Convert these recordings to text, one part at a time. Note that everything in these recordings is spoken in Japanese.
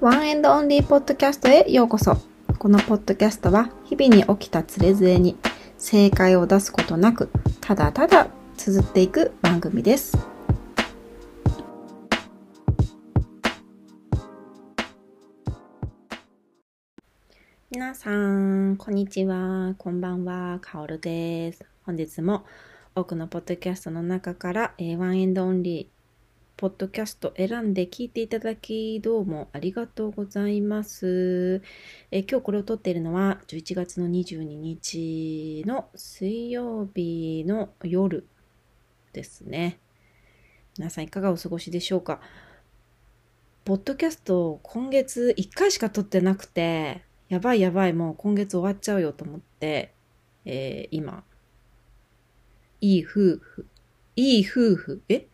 ワンエンドオンリーポッドキャストへようこそ。このポッドキャストは日々に起きたつれづれに正解を出すことなく、ただただ綴っていく番組です。皆さん、こんにちは。こんばんは。かおるです。本日も多くのポッドキャストの中から、えーワンエンドオンリーポッドキャスト選んで聞いていただき、どうもありがとうございます。え今日これを撮っているのは11月の22日の水曜日の夜ですね。皆さんいかがお過ごしでしょうか？ポッドキャスト今月1回しか撮ってなくて、やばいやばい、もう今月終わっちゃうよと思って、えー今、いい夫婦、いい夫婦、え？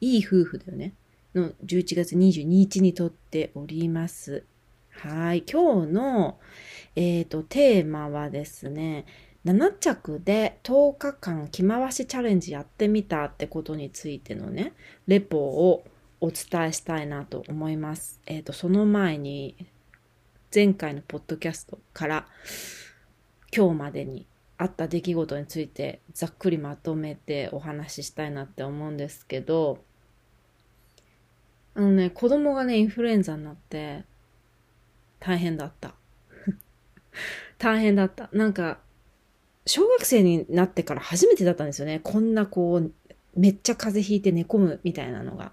いい夫婦だよね。の11月22日に撮っております。はい。今日の、えっ、と、テーマはですね、7着で10日間着回しチャレンジやってみたってことについてのね、レポをお伝えしたいなと思います。えっ、と、その前に、前回のポッドキャストから今日までにあった出来事についてざっくりまとめてお話ししたいなって思うんですけど、あのね、子供がね、インフルエンザになって大変だった。大変だった。なんか、小学生になってから初めてだったんですよね。こんなこう、めっちゃ風邪ひいて寝込むみたいなのが。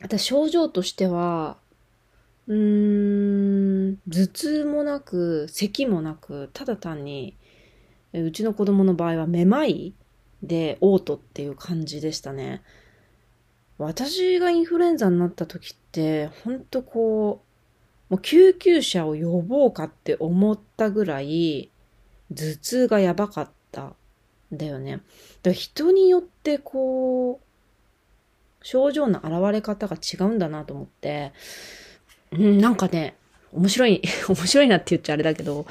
私、症状としては、うーん、頭痛もなく、咳もなく、ただ単に、うちの子供の場合はめまいで嘔吐っていう感じでしたね。私がインフルエンザになった時って、ほんとこう、もう救急車を呼ぼうかって思ったぐらい、頭痛がやばかっただよね。だ人によってこう、症状の現れ方が違うんだなと思って、うん、なんかね、面白い、面白いなって言っちゃあれだけど、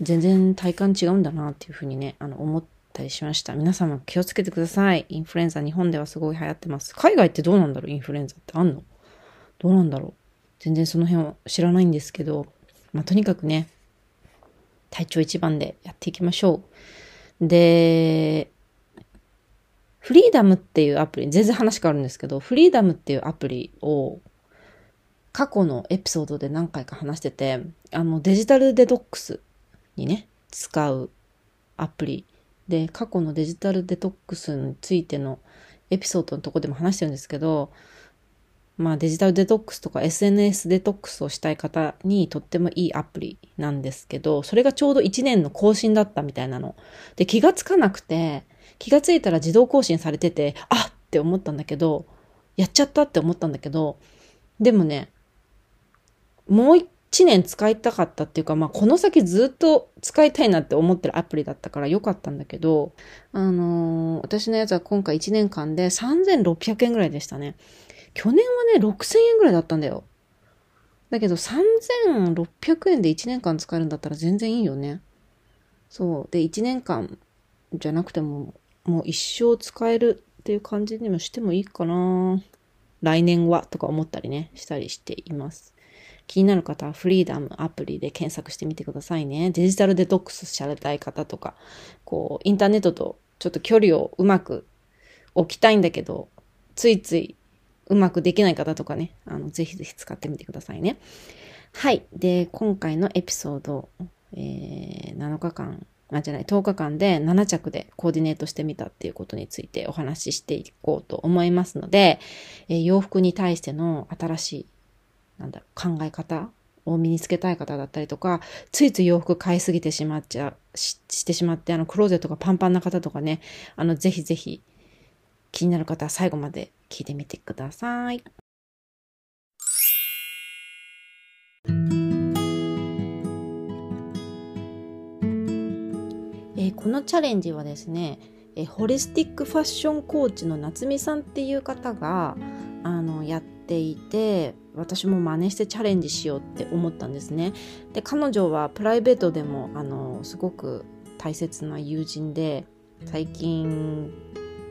全然体感違うんだなっていうふうにね、あの、思ったりしました。皆様気をつけてください。インフルエンザ日本ではすごい流行ってます。海外ってどうなんだろう？インフルエンザってあんの？どうなんだろう？全然その辺を知らないんですけど、まあ、とにかくね、体調一番でやっていきましょう。で、フリーダムっていうアプリ、全然話変わるんですけど、フリーダムっていうアプリを過去のエピソードで何回か話してて、あのデジタルデトックスにね、使うアプリで、過去のデジタルデトックスについてのエピソードのとこでも話してるんですけど、まあデジタルデトックスとか SNS デトックスをしたい方にとってもいいアプリなんですけど、それがちょうど1年の更新だったみたいなの。で、気がつかなくて、気がついたら自動更新されてて、あっって思ったんだけど、やっちゃったって思ったんだけど、でもね、もう一1年使いたかったっていうか、まあこの先ずっと使いたいなって思ってるアプリだったから良かったんだけど、あのー私のやつは今回1年間で3600円ぐらいでしたね。去年はね、6000円ぐらいだったんだよ。だけど3600円で1年間使えるんだったら全然いいよね。そう。で、1年間じゃなくても、もう一生使えるっていう感じにもしてもいいかな。来年はとか思ったりね、したりしています。気になる方はフリーダムアプリで検索してみてくださいね。デジタルデトックスされたい方とか、こう、インターネットとちょっと距離をうまく置きたいんだけど、ついついうまくできない方とかね、あの、ぜひぜひ使ってみてくださいね。はい。で、今回のエピソード、えー、7日間、あ、じゃない、10日間で7着でコーディネートしてみたっていうことについてお話ししていこうと思いますので、えー洋服に対しての新しい、なんだ、考え方を身につけたい方だったりとか、ついつい洋服買いすぎてしまっちゃ、ししてしまって、あの、クローゼットがパンパンな方とかね、あの、ぜひぜひ、気になる方は最後まで聞いてみてください。えーこのチャレンジはですね、えーホリスティックファッションコーチの夏美さんっていう方があのやっていて私も真似してチャレンジしようって思ったんですね。で彼女はプライベートでもあのすごく大切な友人で最近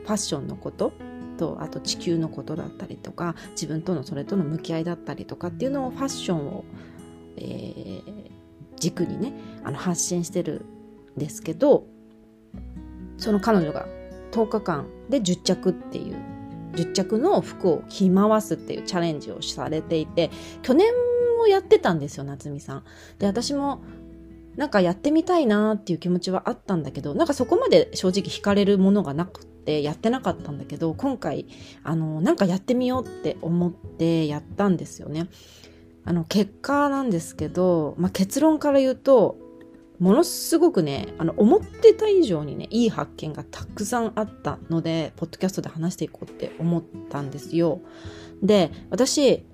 ファッションのこととあと地球のことだったりとか自分とのそれとの向き合いだったりとかっていうのをファッションを、えー、軸にねあの発信してるんですけどその彼女が10日間で10着っていう10着の服を着回すっていうチャレンジをされていて去年もやってたんですよ夏美さん。で私もなんかやってみたいなっていう気持ちはあったんだけどなんかそこまで正直惹かれるものがなくてやってなかったんだけど今回あのなんかやってみようって思ってやったんですよね。あの結果なんですけど、まあ、結論から言うとものすごくねあの思ってた以上にねいい発見がたくさんあったのでポッドキャストで話していこうって思ったんですよ。で私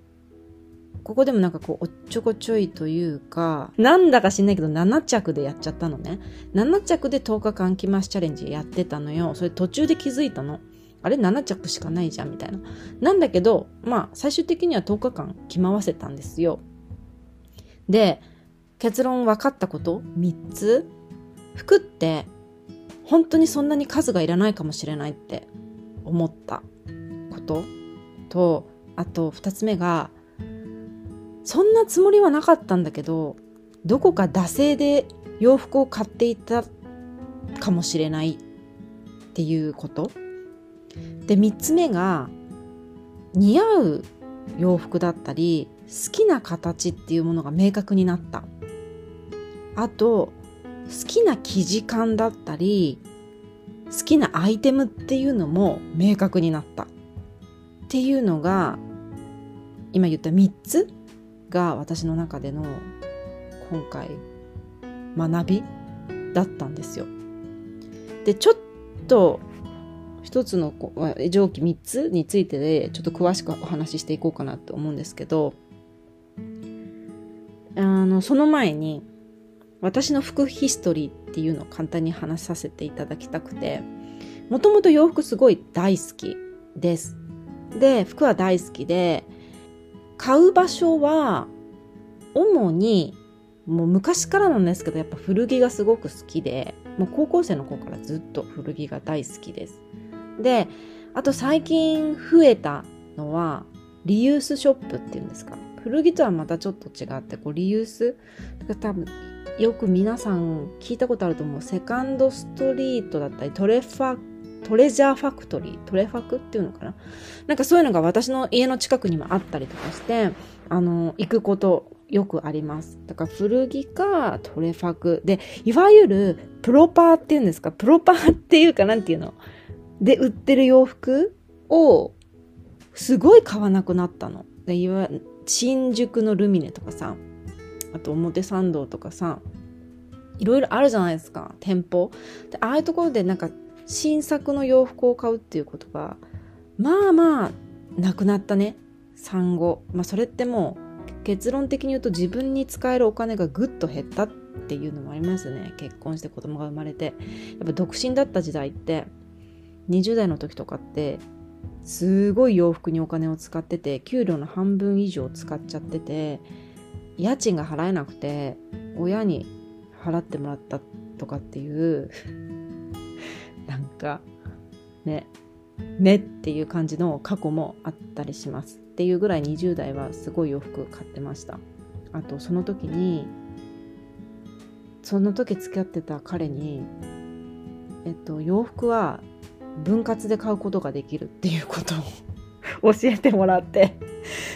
ここでもなんかこうおっちょこちょいというかなんだか知んないけど7着でやっちゃったのね。7着で10日間着ますチャレンジやってたのよ。それ途中で気づいたの。あれ？7着しかないじゃんみたいな。なんだけどまあ最終的には10日間着回せたんですよ。で結論分かったこと？3つ？服って本当にそんなに数がいらないかもしれないって思ったこと？とあと2つ目がそんなつもりはなかったんだけどどこか惰性で洋服を買っていたかもしれないっていうこと？で3つ目が似合う洋服だったり好きな形っていうものが明確になった。あと好きな生地感だったり好きなアイテムっていうのも明確になったっていうのが今言った3つが私の中での今回学びだったんですよ。でちょっと一つの蒸気3つについてでちょっと詳しくお話ししていこうかなと思うんですけどあのその前に私の服ヒストリーっていうのを簡単に話させていただきたくてもともと洋服すごい大好きです。で服は大好きで買う場所は主にもう昔からなんですけどやっぱ古着がすごく好きでもう高校生の頃からずっと古着が大好きです。であと最近増えたのはリユースショップっていうんですか古着とはまたちょっと違ってこうリユース多分よく皆さん聞いたことあると思う。セカンドストリートだったりトレファトレジャーファクトリートレファクっていうのかな？なんかそういうのが私の家の近くにもあったりとかしてあの行くことよくあります。だから古着かトレファク。でいわゆるプロパーっていうんですか？プロパーっていうかなんていうの？で売ってる洋服をすごい買わなくなったの。でいわ新宿のルミネとかさ。あと表参道とかさいろいろあるじゃないですか店舗。でああいうところでなんか新作の洋服を買うっていうことがまあまあなくなったね産後。まあそれってもう結論的に言うと自分に使えるお金がぐっと減ったっていうのもありますよね。結婚して子供が生まれて。やっぱ独身だった時代って20代の時とかってすごい洋服にお金を使ってて給料の半分以上使っちゃってて家賃が払えなくて親に払ってもらったとかっていう なんかねねっていう感じの過去もあったりしますっていうぐらい20代はすごい洋服買ってました。あとその時にその時付き合ってた彼にえっと洋服は分割で買うことができるっていうことを 教えてもらって。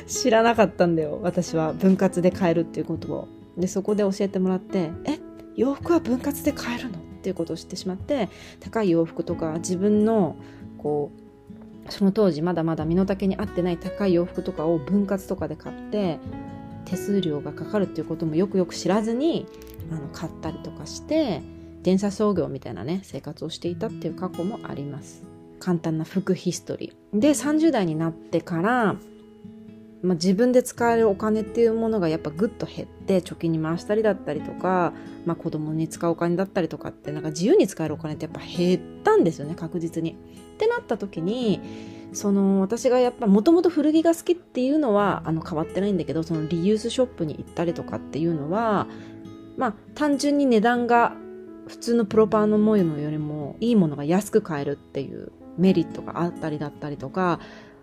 知らなかったんだよ。私は分割で買えるっていうことを。でそこで教えてもらってえ洋服は分割で買えるのっていうことを知ってしまって高い洋服とか自分のこうその当時まだまだ身の丈に合ってない高い洋服とかを分割とかで買って手数料がかかるっていうこともよくよく知らずにあの買ったりとかして電車操業みたいなね生活をしていたっていう過去もあります。簡単な服ヒストリー。で30代になってからまあ、自分で使えるお金っていうものがやっぱぐっと減って貯金に回したりだったりとか、まあ、子供に使うお金だったりとかってなんか自由に使えるお金ってやっぱ減ったんですよね確実に。ってなった時にその私がやっぱもともと古着が好きっていうのはあの変わってないんだけどそのリユースショップに行ったりとかっていうのはまあ単純に値段が普通のプロパーのものよりもいいものが安く買えるっていうメリットがあったりだったりとか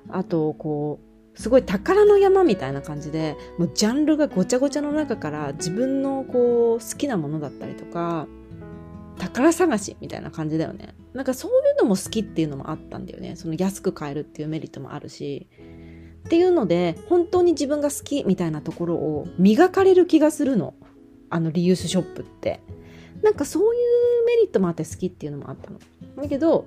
あとこうすごい宝の山みたいな感じでもうジャンルがごちゃごちゃの中から自分のこう好きなものだったりとか宝探しみたいな感じだよね。なんかそういうのも好きっていうのもあったんだよね。その安く買えるっていうメリットもあるし。っていうので本当に自分が好きみたいなところを磨かれる気がするの。あのリユースショップって。なんかそういうメリットもあって好きっていうのもあったの。だけど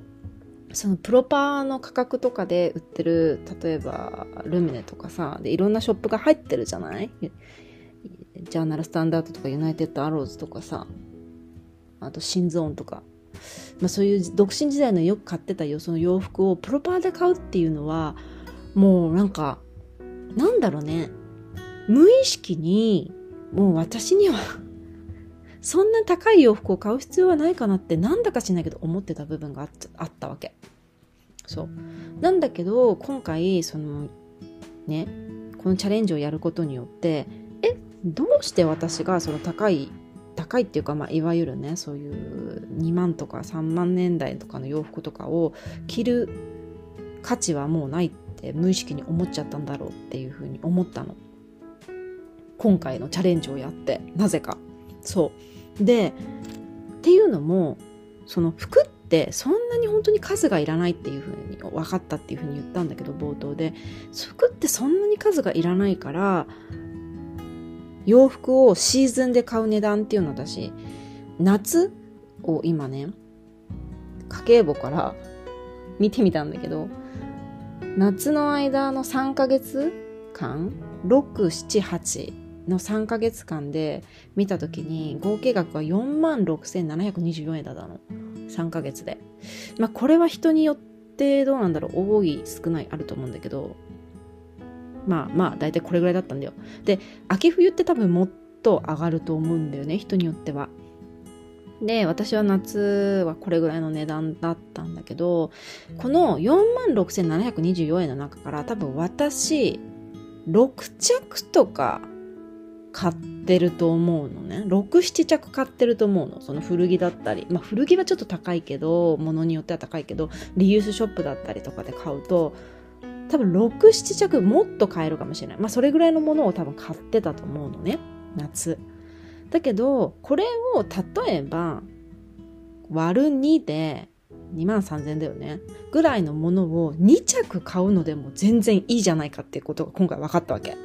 そのプロパーの価格とかで売ってる例えばルミネとかさでいろんなショップが入ってるじゃない？ジャーナルスタンダードとかユナイテッドアローズとかさあと心臓音とか、まあ、そういう独身時代のよく買ってたよその洋服をプロパーで買うっていうのはもうなんかなんだろうね。無意識にもう私にはそんな高い洋服を買う必要はないかなってなんだかしないけど思ってた部分があったわけ。そう。なんだけど今回そのねこのチャレンジをやることによってえどうして私がその高い高いっていうか、まあ、いわゆるねそういう2万とか3万年代とかの洋服とかを着る価値はもうないって無意識に思っちゃったんだろうっていうふうに思ったの。今回のチャレンジをやって。なぜか。そう。でっていうのもその服ってそんなに本当に数がいらないっていうふうに分かったっていうふうに言ったんだけど冒頭で。服ってそんなに数がいらないから洋服をシーズンで買う値段っていうのは私夏を今ね家計簿から見てみたんだけど夏の間の3ヶ月間678の3ヶ月間で見た時に合計額は4万6724円だったの。3ヶ月で。まあこれは人によってどうなんだろう。多い少ないあると思うんだけど。まあまあ大体これぐらいだったんだよ。で秋冬って多分もっと上がると思うんだよね人によっては。で私は夏はこれぐらいの値段だったんだけどこの4万6724円の中から多分私6着とか買ってると思うのね。67着買ってると思うの。その古着だったり。まあ古着はちょっと高いけど物によっては高いけどリユースショップだったりとかで買うと多分67着もっと買えるかもしれない。まあそれぐらいのものを多分買ってたと思うのね。夏。だけどこれを例えば割る2で2万3000だよね。ぐらいのものを2着買うのでも全然いいじゃないかっていうことが今回分かったわけ。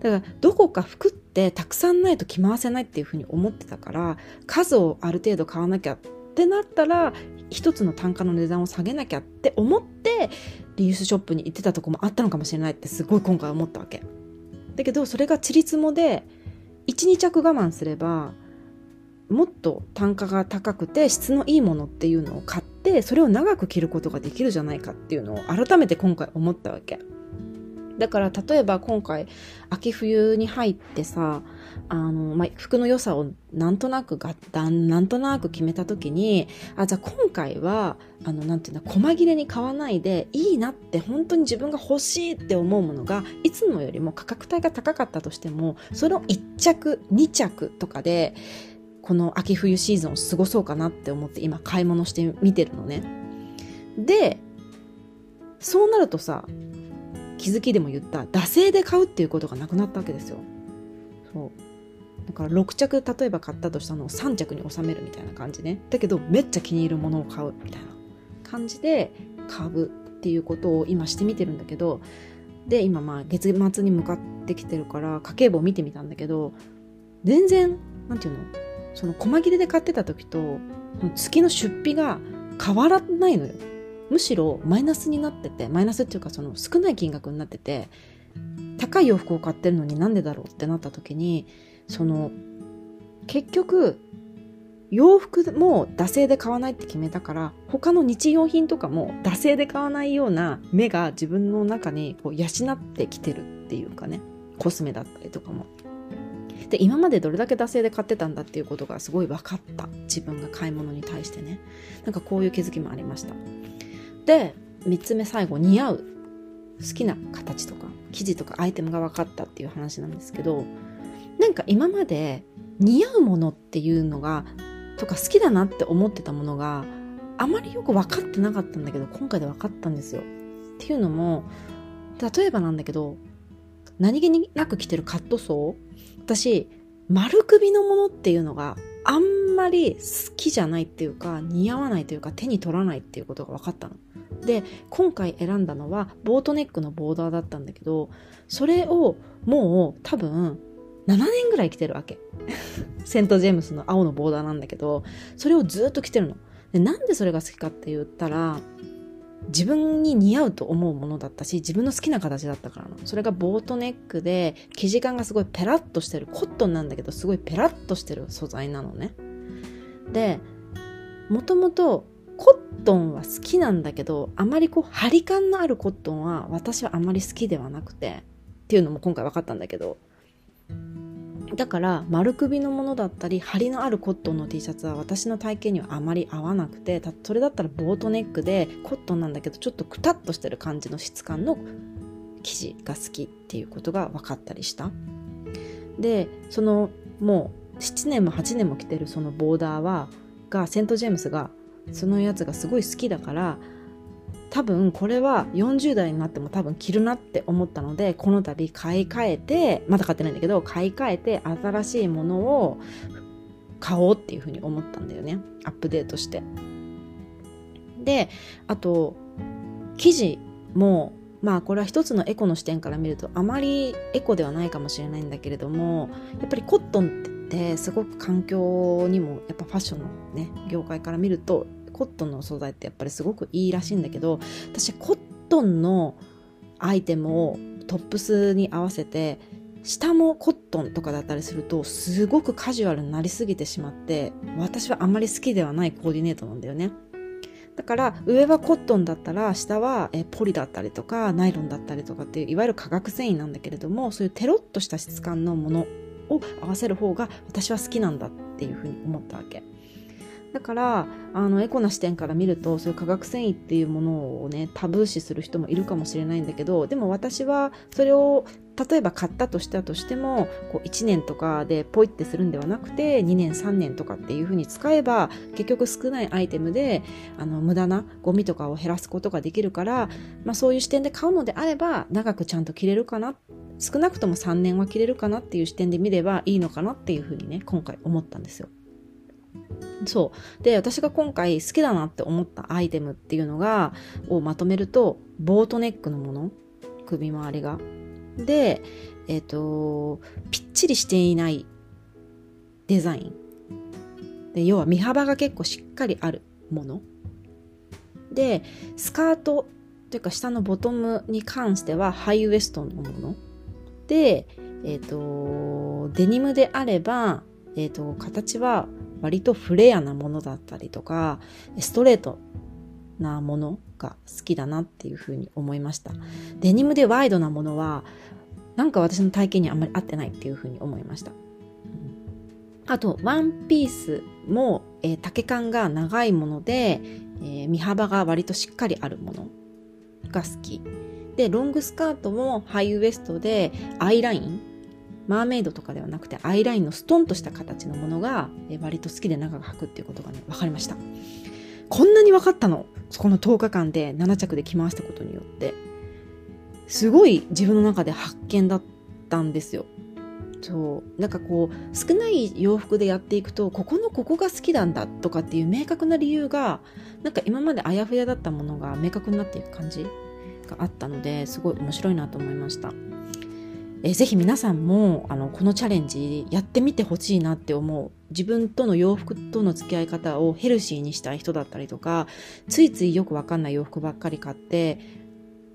だからどこか服ってたくさんないと着回せないっていうふうに思ってたから数をある程度買わなきゃってなったら一つの単価の値段を下げなきゃって思ってリユースショップに行ってたとこもあったのかもしれないってすごい今回思ったわけ。だけどそれがちりつもで12着我慢すればもっと単価が高くて質のいいものっていうのを買ってそれを長く着ることができるじゃないかっていうのを改めて今回思ったわけ。だから例えば今回秋冬に入ってさあの、まあ、服の良さをなんとなくがなんとなく決めた時にあじゃあ今回はあのなんていうんだ細切れに買わないでいいなって本当に自分が欲しいって思うものがいつもよりも価格帯が高かったとしてもその1着2着とかでこの秋冬シーズンを過ごそうかなって思って今買い物してみてるのね。でそうなるとさ気づきでも言った惰性で買うっていうことがなくなったわけですよ。そう。だから6着例えば買ったとしたのを3着に収めるみたいな感じね。だけどめっちゃ気に入るものを買うみたいな感じで買うっていうことを今してみてるんだけどで今まあ月末に向かってきてるから家計簿を見てみたんだけど全然なんていうのその細切れで買ってた時と月の出費が変わらないのよ。むしろマイナスになっててマイナスっていうかその少ない金額になってて高い洋服を買ってるのになんでだろうってなった時にその結局洋服も惰性で買わないって決めたから他の日用品とかも惰性で買わないような目が自分の中にこう養ってきてるっていうかねコスメだったりとかも。で今までどれだけ惰性で買ってたんだっていうことがすごい分かった。自分が買い物に対してね。なんかこういう気づきもありました。で3つ目最後似合う好きな形とか生地とかアイテムが分かったっていう話なんですけどなんか今まで似合うものっていうのがとか好きだなって思ってたものがあまりよく分かってなかったんだけど、今回で分かったんですよ。っていうのも、例えばなんだけど、何気なく着てるカットソー私、丸首のものっていうのがあんまり好きじゃないっていうか、似合わないというか、手に取らないっていうことが分かったの。で、今回選んだのは、ボートネックのボーダーだったんだけど、それをもう多分、7年ぐらい着てるわけ。セント・ジェームスの青のボーダーなんだけど、それをずっと着てるの。でなんでそれが好きかって言ったら、自分に似合うと思うものだったし、自分の好きな形だったからな。それがボートネックで、生地感がすごいペラッとしてる。コットンなんだけど、すごいペラッとしてる素材なのね。で、もともとコットンは好きなんだけど、あまりこう、張り感のあるコットンは私はあまり好きではなくて、っていうのも今回分かったんだけど、だから丸首のものだったり張りのあるコットンの T シャツは私の体型にはあまり合わなくてそれだったらボートネックでコットンなんだけどちょっとくたっとしてる感じの質感の生地が好きっていうことが分かったりした。でそのもう7年も8年も着てるそのボーダーはがセント・ジェームスがそのやつがすごい好きだから多分これは40代になっても多分着るなって思ったのでこの度買い替えてまだ買ってないんだけど買い替えて新しいものを買おうっていうふうに思ったんだよね。アップデートして。であと生地もまあこれは一つのエコの視点から見るとあまりエコではないかもしれないんだけれどもやっぱりコットンってすごく環境にもやっぱファッションのね業界から見るとコットンの素材ってやっぱりすごくいいらしいんだけど私コットンのアイテムをトップスに合わせて下もコットンとかだったりするとすごくカジュアルになりすぎてしまって私はあんまり好きではないコーディネートなんだよねだから上はコットンだったら下はポリだったりとかナイロンだったりとかっていういわゆる化学繊維なんだけれどもそういうテロッとした質感のものを合わせる方が私は好きなんだっていうふうに思ったわけ。だからあのエコな視点から見るとそういう化学繊維っていうものをねタブー視する人もいるかもしれないんだけどでも私はそれを例えば買ったとしたとしてもこう1年とかでポイってするんではなくて2年3年とかっていうふうに使えば結局少ないアイテムであの無駄なゴミとかを減らすことができるから、まあ、そういう視点で買うのであれば長くちゃんと着れるかな少なくとも3年は着れるかなっていう視点で見ればいいのかなっていうふうにね今回思ったんですよ。そう。で、私が今回好きだなって思ったアイテムっていうのが、をまとめると、ボートネックのもの。首周りが。で、えっ、ー、と、ぴっちりしていないデザイン。で、要は身幅が結構しっかりあるもの。で、スカートというか下のボトムに関してはハイウエストのもの。で、えっ、ー、と、デニムであれば、えっ、ー、と、形は割とフレアなものだったりとか、ストレートなものが好きだなっていうふうに思いました。デニムでワイドなものは、なんか私の体型にあんまり合ってないっていうふうに思いました。あと、ワンピースも、えー、丈感が長いもので、えー、身幅が割としっかりあるものが好き。で、ロングスカートもハイウエストでアイラインマーメイドとかではなくてアイラインのストンとした形のものが割と好きで長く履くっていうことがね分かりました。こんなに分かったの？この10日間で7着で着回したことによって。すごい自分の中で発見だったんですよ。そう。なんかこう少ない洋服でやっていくとここのここが好きなんだとかっていう明確な理由がなんか今まであやふやだったものが明確になっていく感じがあったのですごい面白いなと思いました。えー、ぜひ皆さんもあのこのチャレンジやってみてほしいなって思う。自分との洋服との付き合い方をヘルシーにしたい人だったりとかついついよくわかんない洋服ばっかり買って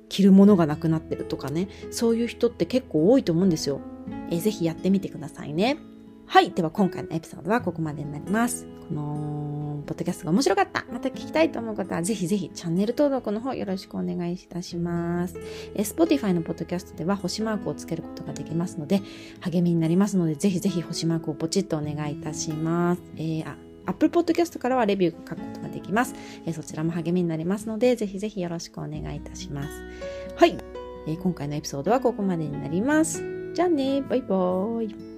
着るものがなくなってるとかね。そういう人って結構多いと思うんですよ、えー、ぜひやってみてくださいね。はい。では今回のエピソードはここまでになります。このポッドキャストが面白かった、また聞きたいと思う方は、ぜひぜひチャンネル登録の方よろしくお願いいたします。え Spotify のポッドキャストでは星マークをつけることができますので、励みになりますので、ぜひぜひ星マークをポチッとお願いいたします。えー、あ Apple Podcast からはレビュー書くことができます。えー、そちらも励みになりますので、ぜひぜひよろしくお願いいたします。はい。えー、今回のエピソードはここまでになります。じゃあね、バイバーイ。